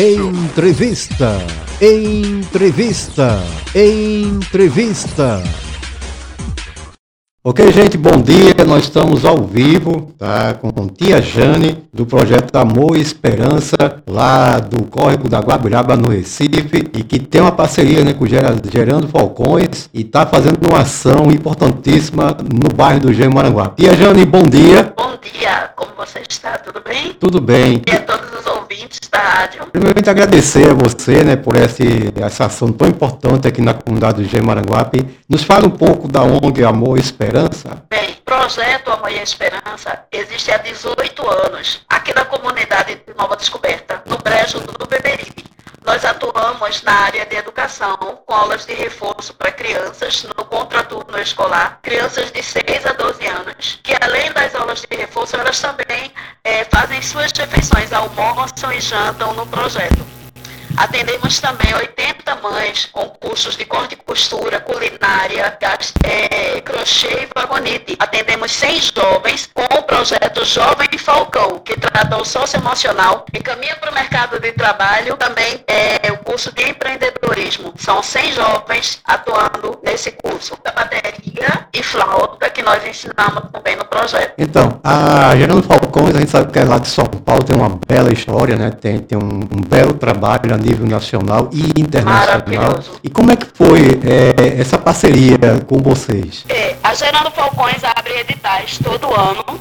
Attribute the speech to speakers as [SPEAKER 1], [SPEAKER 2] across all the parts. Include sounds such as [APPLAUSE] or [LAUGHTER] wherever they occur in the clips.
[SPEAKER 1] Entrevista. Entrevista. Entrevista. Ok, gente, bom dia. Nós estamos ao vivo, tá? Com Tia Jane, do projeto Amor e Esperança, lá do Córrego da Guabiraba, no Recife, e que tem uma parceria né, com o Gerando Falcões e está fazendo uma ação importantíssima no bairro do Gemaranguá. Tia Jane, bom dia.
[SPEAKER 2] Bom dia, como você está? Tudo bem?
[SPEAKER 1] Tudo bem.
[SPEAKER 2] E a todos os ouvintes da rádio.
[SPEAKER 1] Primeiramente agradecer a você, né, por esse, essa ação tão importante aqui na comunidade do Gemaranguape. Nos fala um pouco da ONG Amor e Esperança.
[SPEAKER 2] Bem, projeto Amor e Esperança existe há 18 anos, aqui na comunidade de Nova Descoberta, no Brejo do. Nós atuamos na área de educação, com aulas de reforço para crianças no contraturno escolar, crianças de 6 a 12 anos, que além das aulas de reforço, elas também é, fazem suas refeições, almoçam e jantam no projeto. Atendemos também 80 mães com cursos de corte e costura, culinária, é, crochê e vagonete. Atendemos 100 jovens com o projeto Jovem Falcão, que trata o socioemocional e caminha para o mercado de trabalho. Também é o curso de empreendedorismo. São 100 jovens atuando nesse curso. Da bateria e flauta que nós ensinamos também no projeto.
[SPEAKER 1] Então, a Gerando Falcões, a gente sabe que é lá de São Paulo, tem uma bela história, né? Tem, tem um, um belo trabalho ali nível nacional e internacional. E como é que foi é, essa parceria com vocês?
[SPEAKER 2] É, a Gerando Falcões abre editais todo ano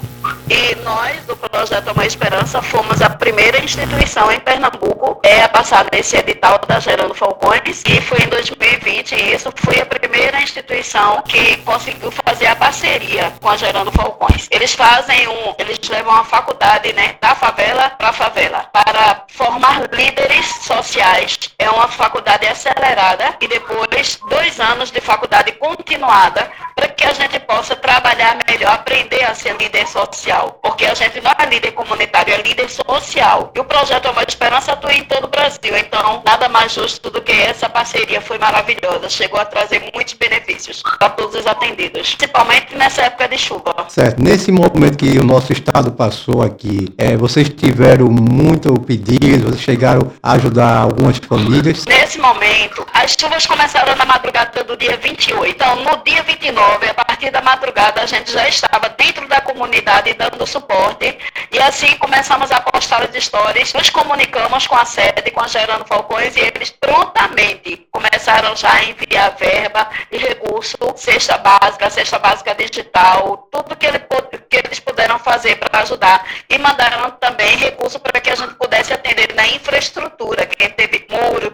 [SPEAKER 2] e nós, do Projeto Uma Esperança, fomos a primeira instituição em Pernambuco é, a passar nesse edital da Gerando Falcões e foi em 2020 e isso foi a primeira instituição que conseguiu fazer a parceria com a Gerando Falcões. Eles fazem um, eles levam a faculdade né, da favela para a favela para formar líderes sociais. É uma faculdade acelerada e depois dois anos de faculdade continuada para que a gente possa trabalhar melhor, aprender a ser líder social. Porque a gente não é líder comunitário, é líder social. E o projeto Amor Esperança atua em todo o Brasil. Então, nada mais justo do que essa parceria foi maravilhosa. Chegou a trazer muitos benefícios para todos os atendidos, principalmente nessa época de chuva.
[SPEAKER 1] Certo. Nesse momento que o nosso estado passou aqui, é, vocês tiveram muito pedido, vocês chegaram a ajudar algumas famílias.
[SPEAKER 2] Nesse momento, as chuvas começaram na madrugada do dia 28. Então, no dia 29, a partir da madrugada, a gente já estava dentro da comunidade dando suporte. E assim começamos a postar as histórias, nos comunicamos com a sede, com a Gerando Falcões, e eles prontamente começaram já a enviar verba e recurso, cesta básica, cesta básica digital, tudo que, ele, que eles puderam fazer para ajudar. E mandaram também recurso para que a gente pudesse atender na infraestrutura, quem teve muro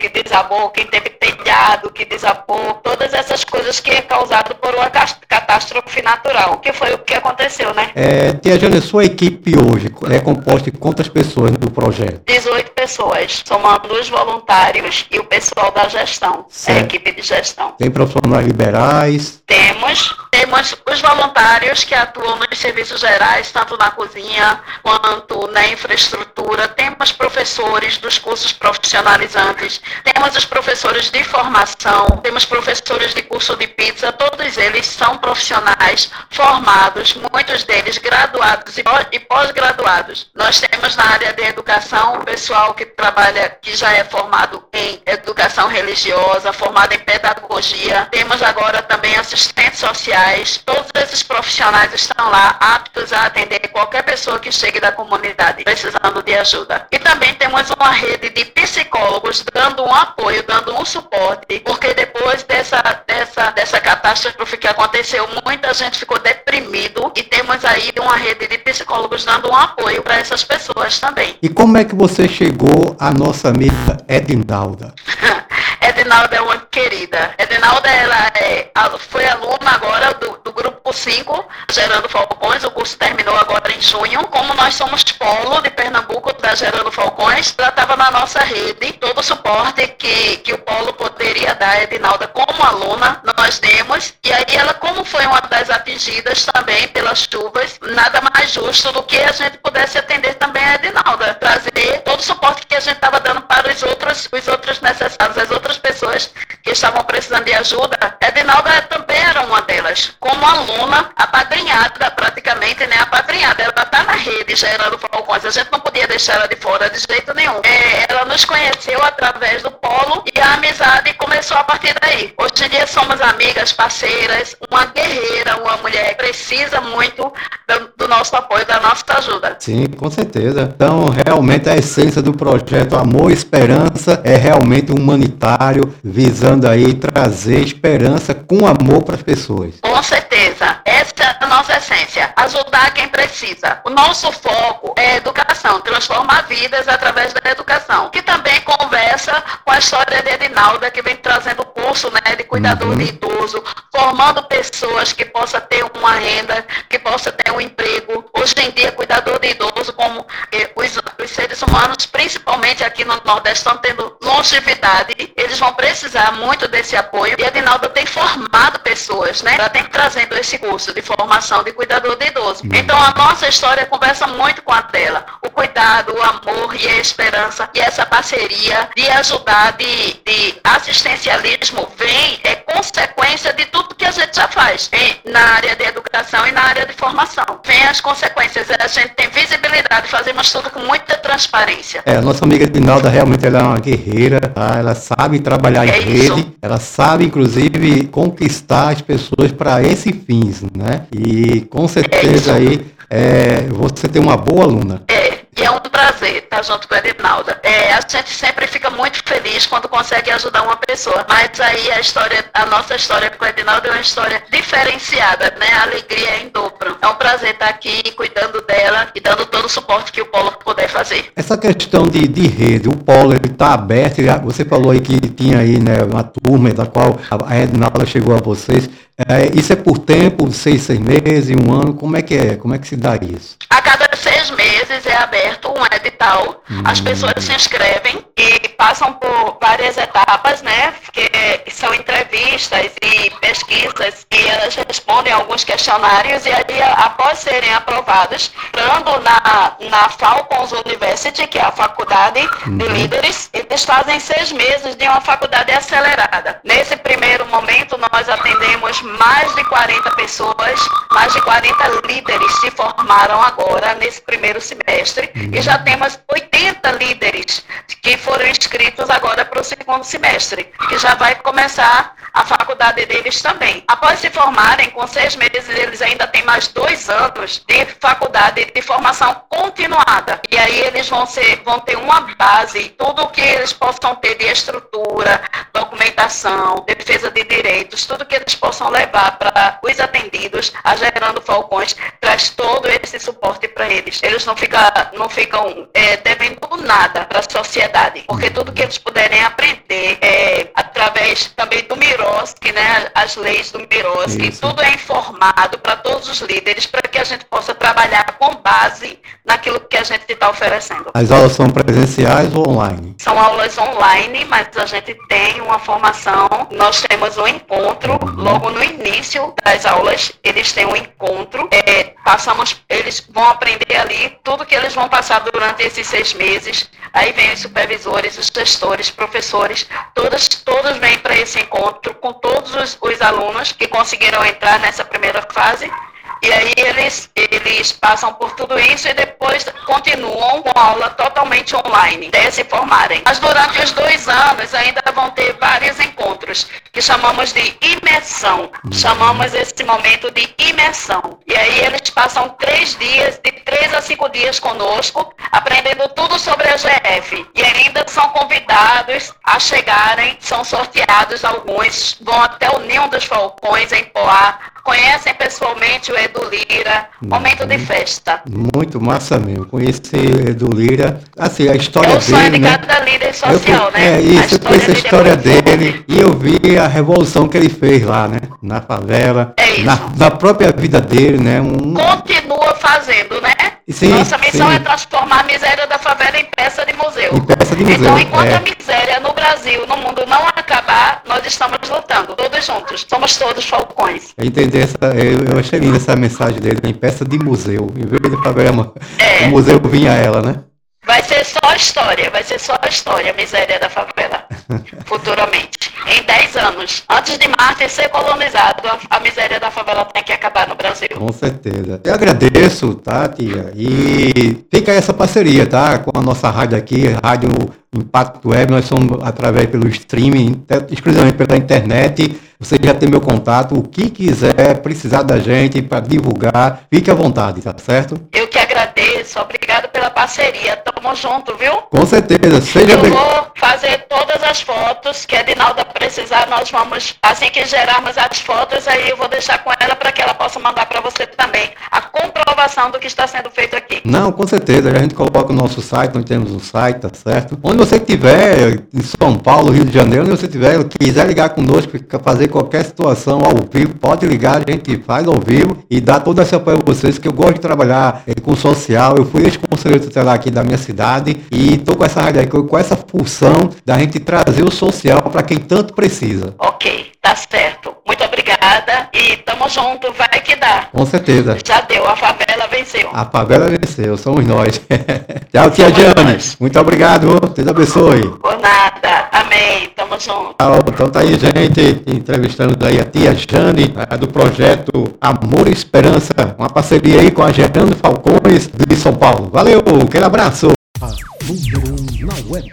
[SPEAKER 2] que desabou, quem teve telhado que desabou, todas essas coisas que é causado por uma catástrofe natural, que foi o que aconteceu, né?
[SPEAKER 1] É, Tia Jane, sua equipe hoje é composta de quantas pessoas no projeto?
[SPEAKER 2] 18 pessoas, somando os voluntários e o pessoal da gestão, certo. a equipe de gestão.
[SPEAKER 1] Tem profissionais liberais?
[SPEAKER 2] Temos, temos os voluntários que atuam nos serviços gerais, tanto na cozinha quanto na infraestrutura. Temos professores dos cursos profissionalizantes, temos os professores de formação, temos professores de curso de pizza, todos eles são profissionais formados, muitos deles graduados e pós-graduados. Nós temos na área de educação o pessoal que trabalha, que já é formado em educação religiosa, formado em pedagogia. Temos agora também assistentes sociais. Todos esses profissionais estão lá aptos a atender qualquer pessoa que chegue da comunidade precisando de ajuda. E também temos uma rede de psicólogos dando um apoio, dando um suporte, porque depois dessa, dessa, dessa catástrofe que aconteceu, muita gente ficou deprimido e temos aí uma rede de psicólogos dando um apoio para essas pessoas também.
[SPEAKER 1] E como é que você chegou à nossa amiga Edinalda? [LAUGHS]
[SPEAKER 2] Edinalda é uma querida. Edinalda ela é, foi aluna agora do, do grupo 5, Gerando Falcões. O curso terminou agora em junho. Como nós somos polo de Pernambuco da Gerando Falcões, ela estava na nossa rede. Todo o suporte que, que o polo poderia dar a Edinalda como aluna, nós demos. E aí ela, como foi uma das atingidas também pelas chuvas, nada mais justo do que a gente pudesse atender também a Edinalda. Trazer todo o suporte que a gente estava dando para os outros, os outros necessários, as outras pessoas que estavam precisando de ajuda. Edinalda também era uma delas. Como aluna, apadrinhada praticamente, né? Apadrinhada. Ela está na rede gerando falcões. A gente não podia deixar ela de fora de jeito nenhum. É, ela nos conheceu através do polo e a amizade começou a partir daí. Hoje em dia somos amigas, parceiras, uma guerreira, uma mulher que precisa muito do, do nosso apoio, da nossa ajuda.
[SPEAKER 1] Sim, com certeza. Então, realmente a essência do projeto Amor e Esperança é realmente humanitário, visando aí trazer esperança com amor para as pessoas.
[SPEAKER 2] Com certeza. Essa é a nossa essência. Ajudar quem precisa. O nosso foco é educação, transformar vidas através da educação. Que também conversa com a história de Edinalda, que vem trazendo o curso né, de cuidador uhum. de idoso, formando pessoas que possam ter uma renda, que possam ter um emprego. Hoje em dia, cuidador de idoso, como eh, os, os seres humanos, aqui no Nordeste, estão tendo longevidade, eles vão precisar muito desse apoio. E a Edinalda tem formado pessoas, né? Ela tem trazendo esse curso de formação de cuidador de idoso. Uhum. Então, a nossa história conversa muito com a dela. O cuidado, o amor e a esperança e essa parceria de ajudar, de, de assistencialismo vem, é consequência de tudo que a gente já faz na área de educação e na área de formação. Vem as consequências, a gente tem visibilidade, fazemos tudo com muita transparência.
[SPEAKER 1] É, a nossa amiga Dinalda realmente ela é uma guerreira, tá? ela sabe trabalhar é em isso. rede, ela sabe inclusive conquistar as pessoas para esse fins, né? E com certeza é aí é, você tem uma boa aluna.
[SPEAKER 2] Prazer estar junto com a Edinalda. É, a gente sempre fica muito feliz quando consegue ajudar uma pessoa. Mas aí a história, a nossa história com a Edinalda é uma história diferenciada, né? A alegria é em dobro. É um prazer estar aqui cuidando dela e dando todo o suporte que o Polo puder fazer.
[SPEAKER 1] Essa questão de, de rede, o Polo está aberto, você falou aí que tinha aí né, uma turma da qual a Edinalda chegou a vocês. É, isso é por tempo, seis, seis meses, um ano, como é que é? Como é que se dá isso?
[SPEAKER 2] A cada seis meses é aberto um edital, hum. as pessoas se inscrevem e passam por várias etapas, né? Que são entrevistas e pesquisas e elas respondem alguns questionários e aí, após serem aprovadas, entrando na, na Falcons University, que é a faculdade uhum. de líderes, eles fazem seis meses de uma faculdade acelerada. Nesse primeiro momento, nós atendemos mais de 40 pessoas, mais de 40 líderes se formaram agora nesse primeiro semestre uhum. e já temos 80 líderes que foram inscritos agora para o segundo semestre, que já vai começar a faculdade deles também. Após se formarem, com seis meses, eles ainda têm mais dois anos de faculdade de formação continuada. E aí eles vão, ser, vão ter uma base, tudo que eles possam ter de estrutura, documentação, defesa de direitos, tudo que eles possam levar para os atendidos, a Gerando Falcões, traz todo esse suporte para eles. Eles não ficam, não ficam é, devendo nada para a sociedade, porque tudo que eles puderem aprender é, através também do Miroski, né, as leis do Miroski, tudo é informado para todos os líderes, para que a gente possa trabalhar com base naquilo que a gente está oferecendo.
[SPEAKER 1] As aulas são presenciais ou online?
[SPEAKER 2] São aulas online, mas a gente tem uma formação, nós temos um encontro uhum. logo no início das aulas, eles têm um encontro, é, passamos, eles vão aprender ali tudo que eles vão passar durante esses seis meses, aí vem os supervisores, os gestores, professores, todos, todos vêm para esse encontro com todos os, os alunos que conseguiram entrar nessa primeira fase e aí eles, eles passam por tudo isso e depois continuam com aula totalmente online, até se formarem. Mas durante os dois anos ainda vão ter vários encontros, que chamamos de imersão. Chamamos esse momento de imersão. E aí eles passam três dias, de três a cinco dias conosco, aprendendo tudo sobre a GF. E ainda são convidados a chegarem, são sorteados alguns, vão até o Ninho dos Falcões em Poá, conhecem pessoalmente o Edu Lira, momento de festa.
[SPEAKER 1] Muito massa mesmo, conheci o Edu Lira, assim, a história dele, É o
[SPEAKER 2] sonho
[SPEAKER 1] dele,
[SPEAKER 2] de né? cada líder social,
[SPEAKER 1] eu,
[SPEAKER 2] né?
[SPEAKER 1] É isso, conheci a história dele e eu vi a revolução que ele fez lá, né? Na favela,
[SPEAKER 2] é isso.
[SPEAKER 1] Na, na própria vida dele, né?
[SPEAKER 2] Um... Continua fazendo, né? Sim, Nossa missão sim. é transformar a miséria da favela em peça de museu.
[SPEAKER 1] Peça de museu.
[SPEAKER 2] Então, enquanto é. a miséria no Brasil, no mundo não acabar, nós estamos lutando, todos juntos. Somos todos falcões.
[SPEAKER 1] Entendi essa, eu, eu achei linda essa mensagem dele, em peça de museu. Em vez de favela, é. o museu vinha ela, né?
[SPEAKER 2] Vai ser só história, vai ser só história, a miséria da favela. [LAUGHS] futuramente. Em 10 anos, antes de Marte ser colonizado, a, a miséria da favela tem que acabar no Brasil.
[SPEAKER 1] Com certeza. Eu agradeço, tá, tia? E fica essa parceria, tá? Com a nossa rádio aqui, Rádio Impacto Web, nós somos através pelo streaming, exclusivamente pela internet. Você já tem meu contato, o que quiser precisar da gente para divulgar, fique à vontade, tá certo?
[SPEAKER 2] Eu que agradeço, obrigado pela parceria. Tamo junto, viu?
[SPEAKER 1] Com certeza. Seja
[SPEAKER 2] Eu vou fazer todas as fotos que a Dinalda precisar, nós vamos, assim que gerarmos as fotos, aí eu vou deixar com ela para que ela possa mandar para você também a comprovação do que está sendo feito aqui.
[SPEAKER 1] Não, com certeza. A gente coloca o nosso site, nós temos um site, tá certo? Onde você estiver, em São Paulo, Rio de Janeiro, onde você estiver, quiser ligar conosco, fazer qualquer situação ao vivo, pode ligar, a gente faz ao vivo e dá todo esse apoio a vocês, que eu gosto de trabalhar eh, com social. Eu fui ex-conselheiro tutelar aqui da minha cidade e estou com essa rádio aí, com essa função da gente trazer o social para quem tanto precisa.
[SPEAKER 2] Ok, tá certo. Muito obrigada e tamo junto, vai que dá.
[SPEAKER 1] Com certeza.
[SPEAKER 2] Já deu, a favela venceu.
[SPEAKER 1] A favela venceu, somos nós. [LAUGHS] Tchau, tia Jane. Muito obrigado, Deus abençoe.
[SPEAKER 2] Por nada, amém, tamo junto.
[SPEAKER 1] Então tá aí, gente, entrevistando daí a tia Jane, do projeto Amor e Esperança, uma parceria aí com a Gerando Falcões de São Paulo. Valeu, aquele abraço. A número um na
[SPEAKER 3] web.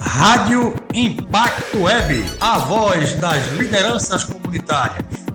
[SPEAKER 3] Rádio Impacto Web, a voz das lideranças comunitárias.